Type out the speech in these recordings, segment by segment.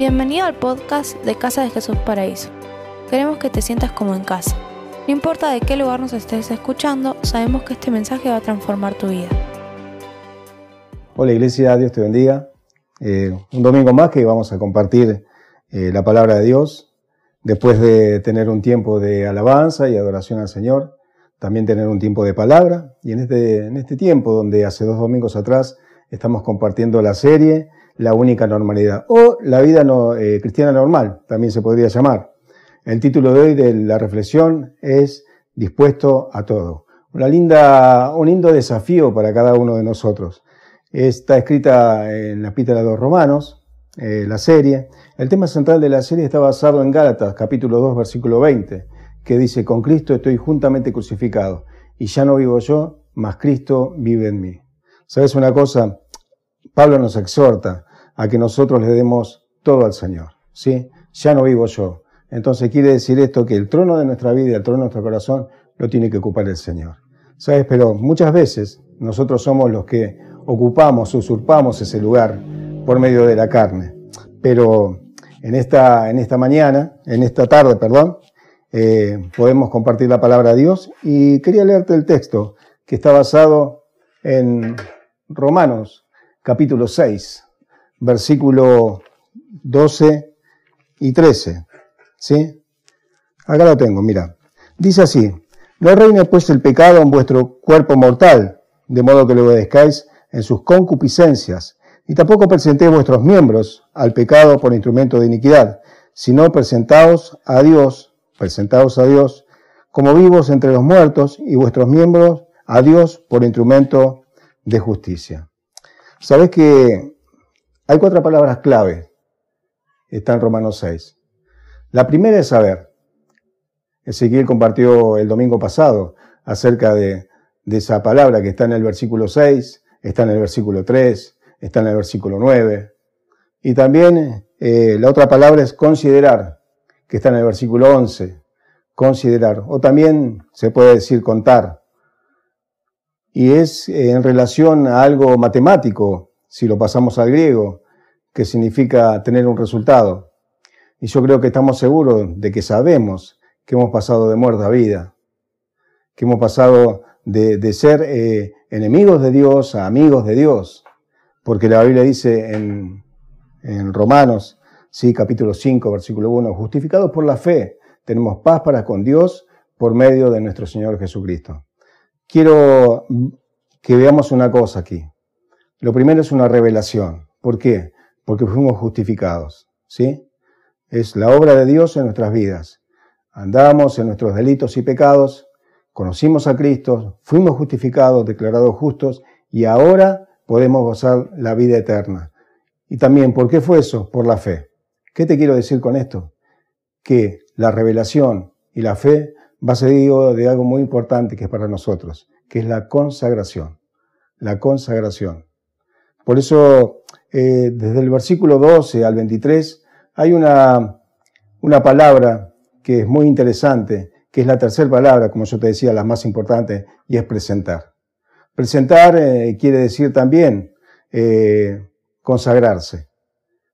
Bienvenido al podcast de Casa de Jesús Paraíso. Queremos que te sientas como en casa. No importa de qué lugar nos estés escuchando, sabemos que este mensaje va a transformar tu vida. Hola Iglesia, Dios te bendiga. Eh, un domingo más que vamos a compartir eh, la palabra de Dios. Después de tener un tiempo de alabanza y adoración al Señor, también tener un tiempo de palabra. Y en este, en este tiempo, donde hace dos domingos atrás estamos compartiendo la serie La única normalidad, o la vida eh, cristiana normal, también se podría llamar. El título de hoy de la reflexión es Dispuesto a todo. Una linda, un lindo desafío para cada uno de nosotros. Está escrita en la epístola de los Romanos, eh, la serie. El tema central de la serie está basado en Gálatas, capítulo 2, versículo 20, que dice, con Cristo estoy juntamente crucificado, y ya no vivo yo, mas Cristo vive en mí. ¿Sabes una cosa? Pablo nos exhorta a que nosotros le demos todo al Señor, ¿sí? Ya no vivo yo. Entonces quiere decir esto que el trono de nuestra vida, el trono de nuestro corazón, lo tiene que ocupar el Señor. ¿Sabes? Pero muchas veces nosotros somos los que ocupamos, usurpamos ese lugar por medio de la carne. Pero en esta, en esta mañana, en esta tarde, perdón, eh, podemos compartir la palabra de Dios y quería leerte el texto que está basado en Romanos capítulo 6, versículo 12 y 13. ¿Sí? Acá lo tengo, mira. Dice así, no reine pues el pecado en vuestro cuerpo mortal, de modo que lo obedezcáis en sus concupiscencias, y tampoco presentéis vuestros miembros al pecado por instrumento de iniquidad, sino presentaos a Dios, presentaos a Dios como vivos entre los muertos, y vuestros miembros a Dios por instrumento de justicia. Sabes que hay cuatro palabras clave. Está en Romanos 6. La primera es saber. Ezequiel compartió el domingo pasado acerca de, esa palabra que está en el versículo 6, está en el versículo 3, está en el versículo 9. Y también eh, la otra palabra es considerar, que está en el versículo 11. Considerar. O también se puede decir contar y es en relación a algo matemático, si lo pasamos al griego, que significa tener un resultado. Y yo creo que estamos seguros de que sabemos que hemos pasado de muerte a vida, que hemos pasado de, ser eh, enemigos de Dios a amigos de Dios, porque la Biblia dice en, Romanos, sí, capítulo 5, versículo 1, justificados por la fe, tenemos paz para con Dios por medio de nuestro Señor Jesucristo quiero que veamos una cosa aquí. Lo primero es una revelación. ¿Por qué? Porque fuimos justificados. ¿Sí? Es la obra de Dios en nuestras vidas. Andamos en nuestros delitos y pecados, conocimos a Cristo, fuimos justificados, declarados justos y ahora podemos gozar la vida eterna. Y también, ¿por qué fue eso? Por la fe. ¿Qué te quiero decir con esto? Que la revelación y la fe va a ser de algo muy importante que es para nosotros, que es la consagración. La consagración. Por eso, eh, desde el versículo 12 al 23, hay una, una palabra que es muy interesante, que es la tercera palabra, como yo te decía, la más importante, y es presentar. Presentar eh, quiere decir también eh, consagrarse,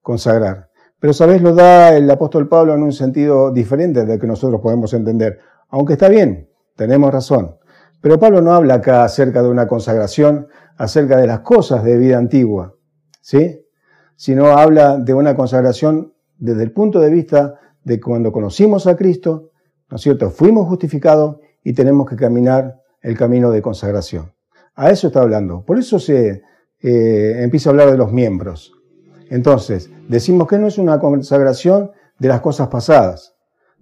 consagrar. Pero, ¿sabes? Lo da el apóstol Pablo en un sentido diferente del que nosotros podemos entender. Aunque está bien, tenemos razón. Pero Pablo no habla acá acerca de una consagración, acerca de las cosas de vida antigua, ¿sí? Sino habla de una consagración desde el punto de vista de cuando conocimos a Cristo, ¿no es cierto? Fuimos justificados y tenemos que caminar el camino de consagración. A eso está hablando. Por eso se eh, empieza a hablar de los miembros. Entonces, decimos que no es una consagración de las cosas pasadas,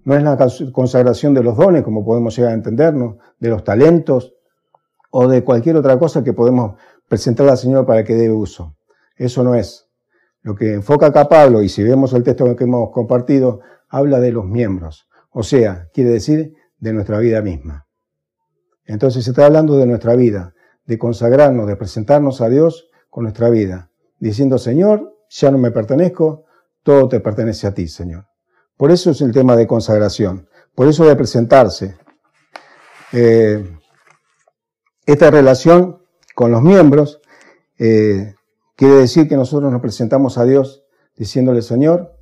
no es la consagración de los dones, como podemos llegar a entendernos, de los talentos o de cualquier otra cosa que podemos presentar al Señor para que dé uso. Eso no es. Lo que enfoca acá Pablo, y si vemos el texto que hemos compartido, habla de los miembros. O sea, quiere decir de nuestra vida misma. Entonces se está hablando de nuestra vida, de consagrarnos, de presentarnos a Dios con nuestra vida, diciendo, Señor, ya no me pertenezco, todo te pertenece a ti, Señor. Por eso es el tema de consagración, por eso de presentarse. Eh, esta relación con los miembros eh, quiere decir que nosotros nos presentamos a Dios diciéndole, Señor,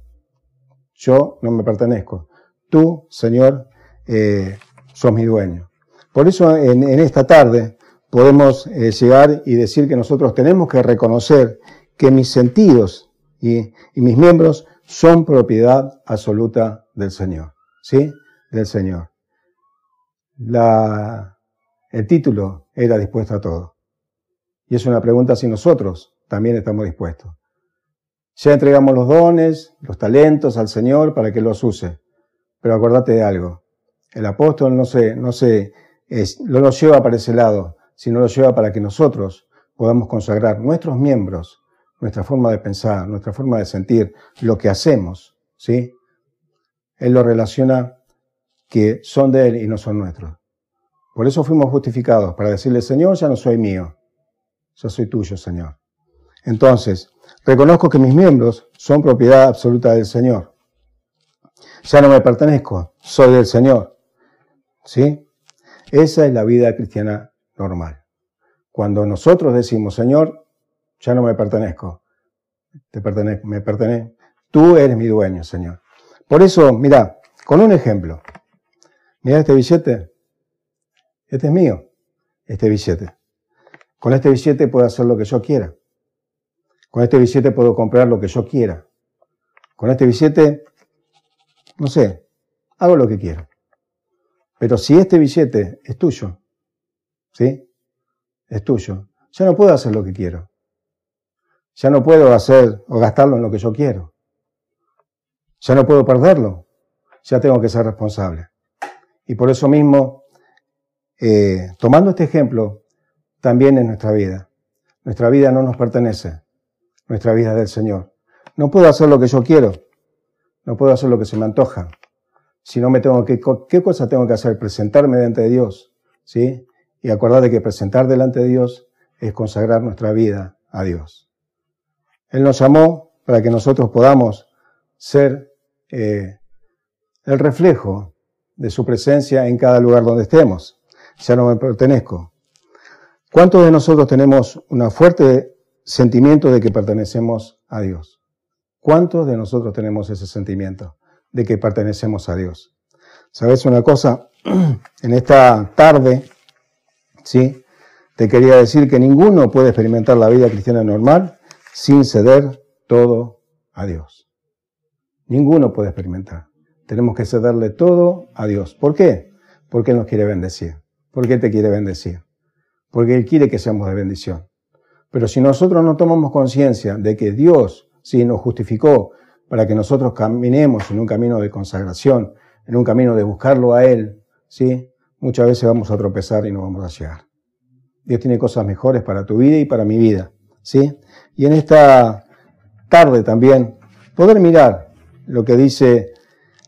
Yo no me pertenezco. Tú, Señor, eh, sos mi dueño. Por eso en, esta tarde podemos llegar y decir que nosotros tenemos que reconocer que mis sentidos y, mis miembros son propiedad absoluta del Señor. ¿Sí? Del Señor. El título era dispuesto a todo. Y es una pregunta si nosotros también estamos dispuestos. Ya entregamos los dones, los talentos al Señor para que los use. Pero acordate de algo. El apóstol no se, no se, no lo lleva para ese lado, sino lo lleva para que nosotros podamos consagrar nuestros miembros, nuestra forma de pensar, nuestra forma de sentir, lo que hacemos, ¿sí? Él lo relaciona que son de Él y no son nuestros. Por eso fuimos justificados, para decirle, Señor, ya no soy mío, yo soy tuyo, Señor. Entonces, reconozco que mis miembros son propiedad absoluta del Señor. Ya no me pertenezco, soy del Señor. ¿Sí? Esa es la vida cristiana normal. Cuando nosotros decimos, Señor, ya no me pertenezco, te pertenezco, me tú eres mi dueño, Señor. Por eso, mira, con un ejemplo, mira este billete, este es mío, este billete. Con este billete puedo hacer lo que yo quiera. Con este billete puedo comprar lo que yo quiera. Con este billete, no sé, hago lo que quiero. Pero si este billete es tuyo, ¿sí? Es tuyo. Ya no puedo hacer lo que quiero. Ya no puedo hacer o gastarlo en lo que yo quiero. Ya no puedo perderlo. Ya tengo que ser responsable. Y por eso mismo, eh, tomando este ejemplo, también en nuestra vida. Nuestra vida no nos pertenece. Nuestra vida es del Señor. No puedo hacer lo que yo quiero. No puedo hacer lo que se me antoja. Si no me tengo que, ¿qué cosa tengo que hacer? Presentarme delante de Dios. ¿Sí? Y acordar de que presentar delante de Dios es consagrar nuestra vida a Dios. Él nos llamó para que nosotros podamos ser eh, el reflejo de su presencia en cada lugar donde estemos. Ya no me pertenezco. ¿Cuántos de nosotros tenemos un fuerte sentimiento de que pertenecemos a Dios? ¿Cuántos de nosotros tenemos ese sentimiento de que pertenecemos a Dios? ¿Sabes una cosa? En esta tarde, ¿sí? Te quería decir que ninguno puede experimentar la vida cristiana normal sin ceder todo a Dios. Ninguno puede experimentar. Tenemos que cederle todo a Dios. ¿Por qué? Porque Él nos quiere bendecir. ¿Por qué te quiere bendecir? porque Él quiere que seamos de bendición. Pero si nosotros no tomamos conciencia de que Dios sí nos justificó para que nosotros caminemos en un camino de consagración, en un camino de buscarlo a Él, ¿sí? muchas veces vamos a tropezar y no vamos a llegar. Dios tiene cosas mejores para tu vida y para mi vida. ¿sí? Y en esta tarde también poder mirar lo que dice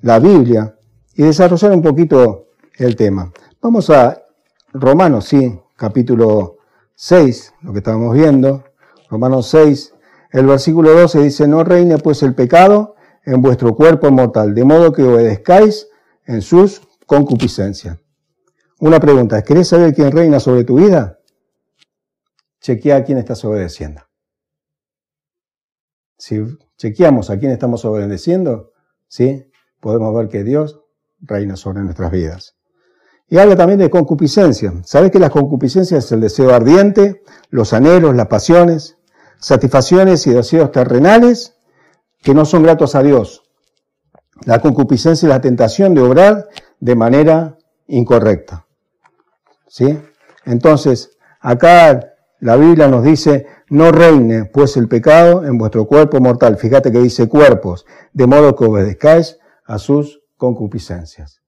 la Biblia y desarrollar un poquito el tema. Vamos a Romanos, sí, capítulo 6, lo que estábamos viendo, Romanos 6, el versículo 12 dice, no reine pues el pecado en vuestro cuerpo mortal, de modo que obedezcáis en sus concupiscencias. Una pregunta, ¿querés saber quién reina sobre tu vida? Chequea a quién estás obedeciendo. Si chequeamos a quién estamos obedeciendo, ¿sí? podemos ver que Dios reina sobre nuestras vidas. Y habla también de concupiscencia. ¿Sabes que la concupiscencia es el deseo ardiente, los anhelos, las pasiones, satisfacciones y deseos terrenales que no son gratos a Dios? La concupiscencia es la tentación de obrar de manera incorrecta. ¿Sí? Entonces, acá la Biblia nos dice, no reine pues el pecado en vuestro cuerpo mortal. Fíjate que dice cuerpos, de modo que obedezcáis a sus concupiscencias.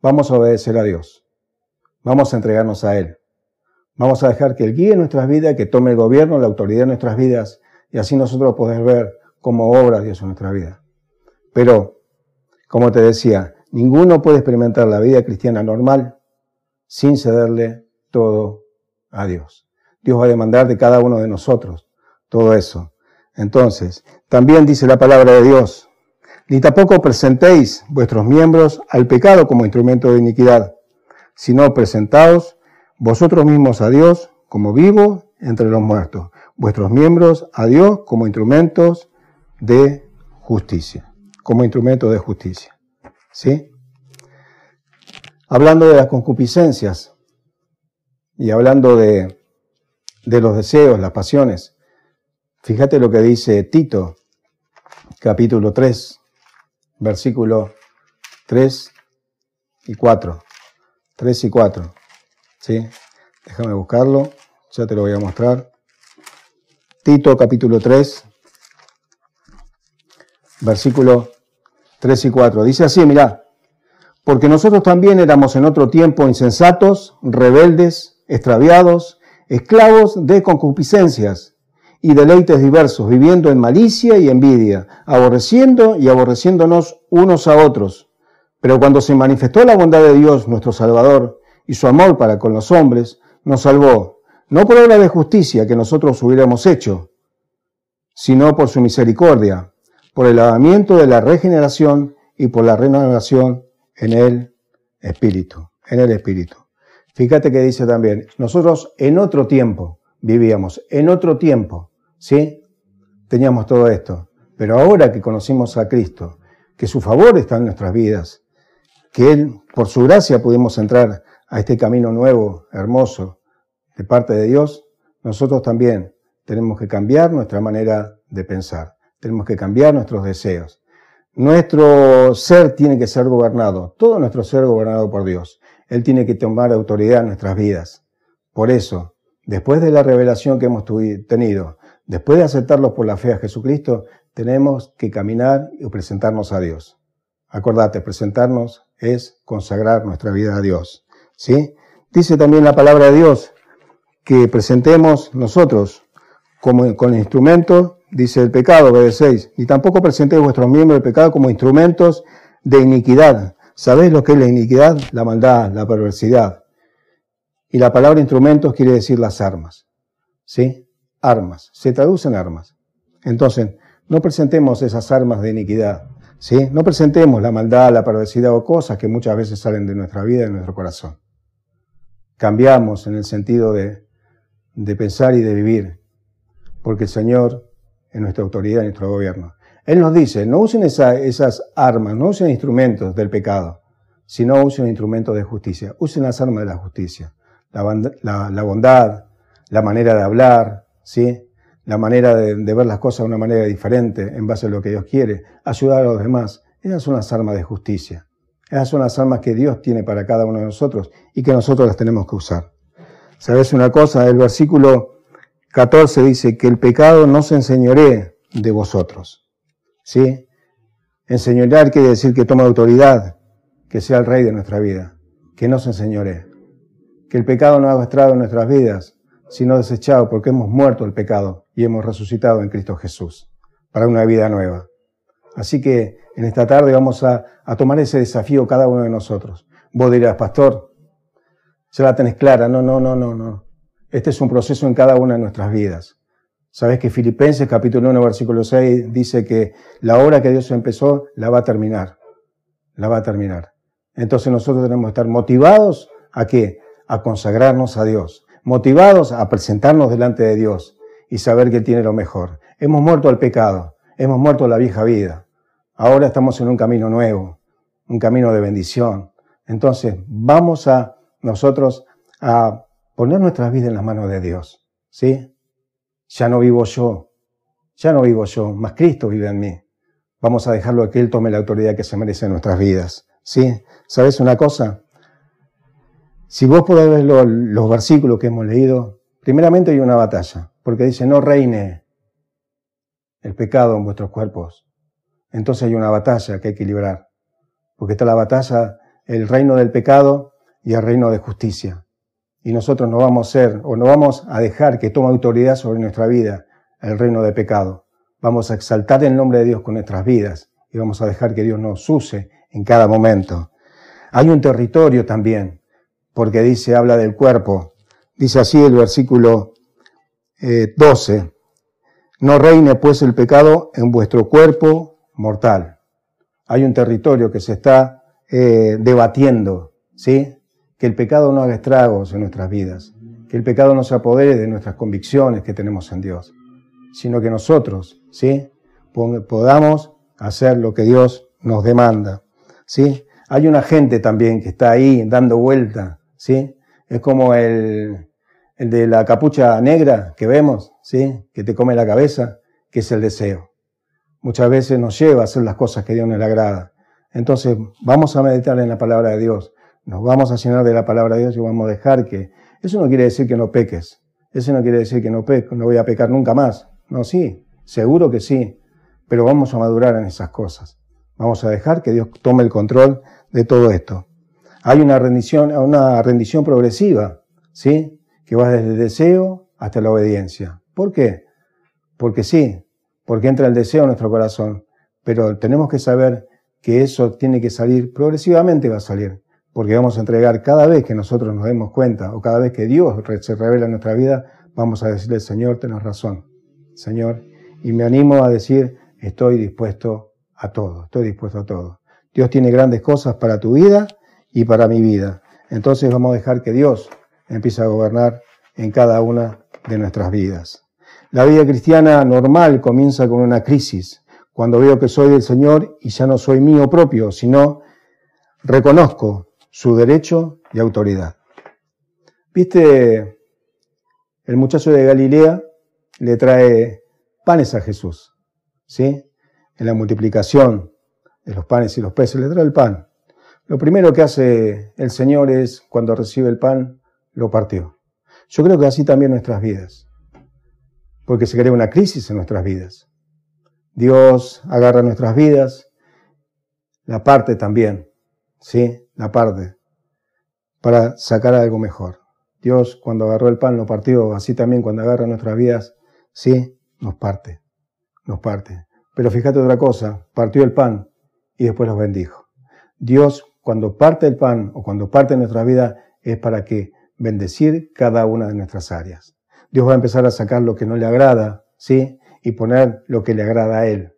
Vamos a obedecer a Dios. Vamos a entregarnos a Él. Vamos a dejar que Él guíe nuestras vidas, que tome el gobierno, la autoridad de nuestras vidas, y así nosotros poder ver cómo obra Dios en nuestra vida. Pero, como te decía, ninguno puede experimentar la vida cristiana normal sin cederle todo a Dios. Dios va a demandar de cada uno de nosotros todo eso. Entonces, también dice la palabra de Dios, ni tampoco presentéis vuestros miembros al pecado como instrumento de iniquidad, sino presentaos vosotros mismos a Dios como vivos entre los muertos, vuestros miembros a Dios como instrumentos de justicia. como instrumento de justicia. ¿Sí? Hablando de las concupiscencias y hablando de, de los deseos, las pasiones, fíjate lo que dice Tito, capítulo 3, versículo 3 y 4. 3 y 4. ¿Sí? Déjame buscarlo, ya te lo voy a mostrar. Tito capítulo 3, versículo 3 y 4. Dice así, mirá, porque nosotros también éramos en otro tiempo insensatos, rebeldes, extraviados, esclavos de concupiscencias y deleites diversos, viviendo en malicia y envidia, aborreciendo y aborreciéndonos unos a otros. Pero cuando se manifestó la bondad de Dios, nuestro Salvador, y su amor para con los hombres, nos salvó, no por obra de justicia que nosotros hubiéramos hecho, sino por su misericordia, por el lavamiento de la regeneración y por la renovación en el Espíritu, en el Espíritu. Fíjate que dice también, nosotros en otro tiempo vivíamos, en otro tiempo, ¿sí? Teníamos todo esto, pero ahora que conocimos a Cristo, que su favor está en nuestras vidas, que Él, por su gracia, pudimos entrar a este camino nuevo, hermoso, de parte de Dios, nosotros también tenemos que cambiar nuestra manera de pensar, tenemos que cambiar nuestros deseos. Nuestro ser tiene que ser gobernado, todo nuestro ser gobernado por Dios. Él tiene que tomar autoridad en nuestras vidas. Por eso, después de la revelación que hemos tenido, después de aceptarlos por la fe a Jesucristo, tenemos que caminar y presentarnos a Dios. Acordate, presentarnos es consagrar nuestra vida a Dios. ¿sí? Dice también la palabra de Dios que presentemos nosotros como con instrumentos, dice el pecado, obedecéis, ni tampoco presentéis vuestros miembros del pecado como instrumentos de iniquidad. ¿Sabéis lo que es la iniquidad? La maldad, la perversidad. Y la palabra instrumentos quiere decir las armas. ¿Sí? Armas. Se traducen armas. Entonces, no presentemos esas armas de iniquidad, ¿sí? No presentemos la maldad, la perversidad o cosas que muchas veces salen de nuestra vida de nuestro corazón. Cambiamos en el sentido de, de pensar y de vivir, porque el Señor es nuestra autoridad nuestro gobierno. Él nos dice, no usen esas armas, no usen instrumentos del pecado, sino usen instrumentos de justicia. Usen las armas de la justicia. La, bondad, la manera de hablar, ¿sí? la manera de, ver las cosas de una manera diferente en base a lo que Dios quiere, ayudar a los demás. Esas son las armas de justicia. Esas son las armas que Dios tiene para cada uno de nosotros y que nosotros las tenemos que usar. ¿Sabes una cosa? El versículo 14 dice que el pecado no se enseñoree de vosotros. ¿Sí? Enseñorear quiere decir que toma autoridad, que sea el rey de nuestra vida, que no se enseñoree. Que el pecado no haga estrado en nuestras vidas, sino desechado porque hemos muerto el pecado y hemos resucitado en Cristo Jesús para una vida nueva. Así que en esta tarde vamos a, tomar ese desafío cada uno de nosotros. Vos dirás, pastor, ya la tenés clara. No, no, no, no, no. Este es un proceso en cada una de nuestras vidas. Sabes que Filipenses capítulo 1 versículo 6 dice que la obra que Dios empezó la va a terminar. La va a terminar. Entonces nosotros tenemos que estar motivados a qué? A consagrarnos a Dios motivados a presentarnos delante de Dios y saber que Él tiene lo mejor. Hemos muerto al pecado, hemos muerto la vieja vida. Ahora estamos en un camino nuevo, un camino de bendición. Entonces, vamos a nosotros a poner nuestras vidas en las manos de Dios. ¿Sí? Ya no vivo yo, ya no vivo yo, más Cristo vive en mí. Vamos a dejarlo que Él tome la autoridad que se merece en nuestras vidas. ¿Sí? ¿Sabes una cosa? Si vos podés ver los versículos que hemos leído, primeramente hay una batalla, porque dice, no reine el pecado en vuestros cuerpos. Entonces hay una batalla que hay que librar, porque está la batalla, el reino del pecado y el reino de justicia. Y nosotros no vamos a ser, o no vamos a dejar que tome autoridad sobre nuestra vida el reino del pecado. Vamos a exaltar el nombre de Dios con nuestras vidas y vamos a dejar que Dios nos use en cada momento. Hay un territorio también porque dice, habla del cuerpo. Dice así el versículo 12, eh, no reine pues el pecado en vuestro cuerpo mortal. Hay un territorio que se está eh, debatiendo, ¿sí? Que el pecado no haga estragos en nuestras vidas, que el pecado no se apodere de nuestras convicciones que tenemos en Dios, sino que nosotros, ¿sí? Podamos hacer lo que Dios nos demanda. ¿sí? Hay una gente también que está ahí dando vuelta. ¿sí? Es como el, el de la capucha negra que vemos, ¿sí? que te come la cabeza, que es el deseo. Muchas veces nos lleva a hacer las cosas que Dios nos agrada. Entonces, vamos a meditar en la palabra de Dios. Nos vamos a llenar de la palabra de Dios y vamos a dejar que... Eso no quiere decir que no peques. Eso no quiere decir que no, peco, no voy a pecar nunca más. No, sí, seguro que sí. Pero vamos a madurar en esas cosas. Vamos a dejar que Dios tome el control de todo esto. Hay una rendición, una rendición progresiva, ¿sí? Que va desde el deseo hasta la obediencia. ¿Por qué? Porque sí, porque entra el deseo en nuestro corazón. Pero tenemos que saber que eso tiene que salir, progresivamente va a salir, porque vamos a entregar cada vez que nosotros nos demos cuenta o cada vez que Dios se revela en nuestra vida, vamos a decirle, Señor, tenés razón, Señor, y me animo a decir, estoy dispuesto a todo, estoy dispuesto a todo. Dios tiene grandes cosas para tu vida y para mi vida. Entonces vamos a dejar que Dios empiece a gobernar en cada una de nuestras vidas. La vida cristiana normal comienza con una crisis, cuando veo que soy del Señor y ya no soy mío propio, sino reconozco su derecho y autoridad. ¿Viste? El muchacho de Galilea le trae panes a Jesús, ¿sí? En la multiplicación de los panes y los peces le trae el pan. Lo primero que hace el Señor es, cuando recibe el pan, lo partió. Yo creo que así también nuestras vidas, porque se crea una crisis en nuestras vidas. Dios agarra nuestras vidas, la parte también, ¿sí? La parte, para sacar algo mejor. Dios cuando agarró el pan lo partió, así también cuando agarra nuestras vidas, sí, nos parte, nos parte. Pero fíjate otra cosa, partió el pan y después los bendijo. Dios cuando parte el pan o cuando parte nuestra vida es para que bendecir cada una de nuestras áreas. Dios va a empezar a sacar lo que no le agrada, ¿sí? y poner lo que le agrada a Él.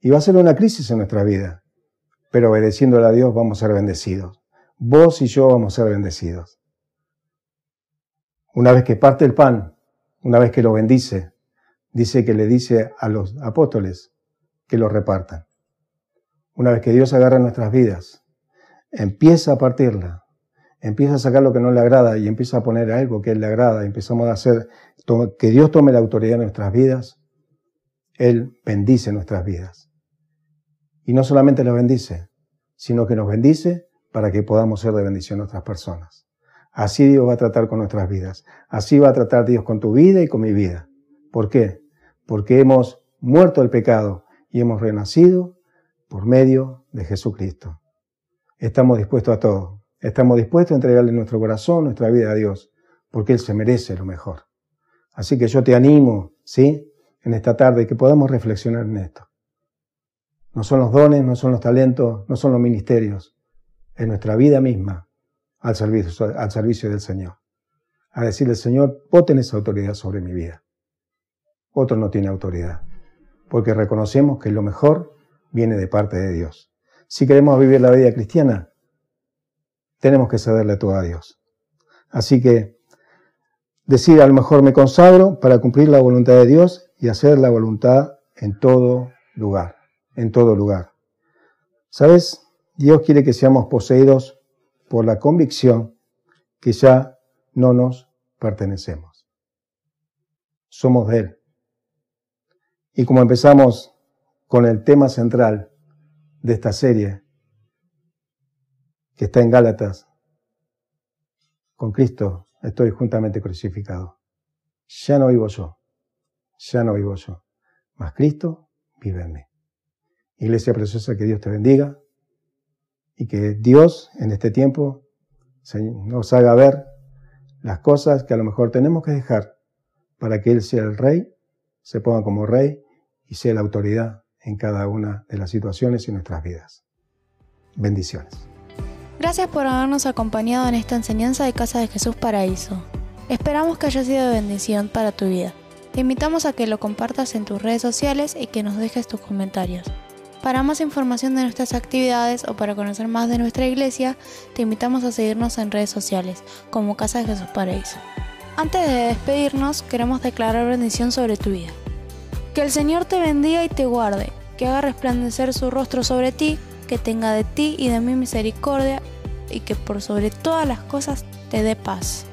Y va a ser una crisis en nuestra vida, pero obedeciéndole a Dios vamos a ser bendecidos. Vos y yo vamos a ser bendecidos. Una vez que parte el pan, una vez que lo bendice, dice que le dice a los apóstoles que lo repartan. Una vez que Dios agarra nuestras vidas, empieza a partirla, empieza a sacar lo que no le agrada y empieza a poner algo que Él le agrada, empezamos a hacer que Dios tome la autoridad en nuestras vidas, él bendice nuestras vidas. Y no solamente las bendice, sino que nos bendice para que podamos ser de bendición a otras personas. Así Dios va a tratar con nuestras vidas. Así va a tratar Dios con tu vida y con mi vida. ¿Por qué? Porque hemos muerto al pecado y hemos renacido por medio de Jesucristo. Estamos dispuestos a todo. Estamos dispuestos a entregarle nuestro corazón, nuestra vida a Dios, porque Él se merece lo mejor. Así que yo te animo, ¿sí? en esta tarde, que podamos reflexionar en esto. No son los dones, no son los talentos, no son los ministerios, es nuestra vida misma al servicio, al servicio del Señor. A decirle, Señor, vos tenés autoridad sobre mi vida. Otro no tiene autoridad, porque reconocemos que lo mejor viene de parte de Dios. Si queremos vivir la vida cristiana, tenemos que cederle todo a Dios. Así que decir, a lo mejor me consagro para cumplir la voluntad de Dios y hacer la voluntad en todo lugar, en todo lugar. ¿Sabes? Dios quiere que seamos poseídos por la convicción que ya no nos pertenecemos. Somos de Él. Y como empezamos con el tema central de esta serie, que está en Gálatas, con Cristo estoy juntamente crucificado. Ya no vivo yo, ya no vivo yo, mas Cristo vive en mí. Iglesia preciosa, que Dios te bendiga y que Dios en este tiempo nos haga ver las cosas que a lo mejor tenemos que dejar para que Él sea el rey, se ponga como rey y sea la autoridad en cada una de las situaciones y nuestras vidas. Bendiciones. Gracias por habernos acompañado en esta enseñanza de Casa de Jesús Paraíso. Esperamos que haya sido de bendición para tu vida. Te invitamos a que lo compartas en tus redes sociales y que nos dejes tus comentarios. Para más información de nuestras actividades o para conocer más de nuestra iglesia, te invitamos a seguirnos en redes sociales como Casa de Jesús Paraíso. Antes de despedirnos, queremos declarar bendición sobre tu vida. Que el Señor te bendiga y te guarde que haga resplandecer su rostro sobre ti, que tenga de ti y de mí misericordia, y que por sobre todas las cosas te dé paz.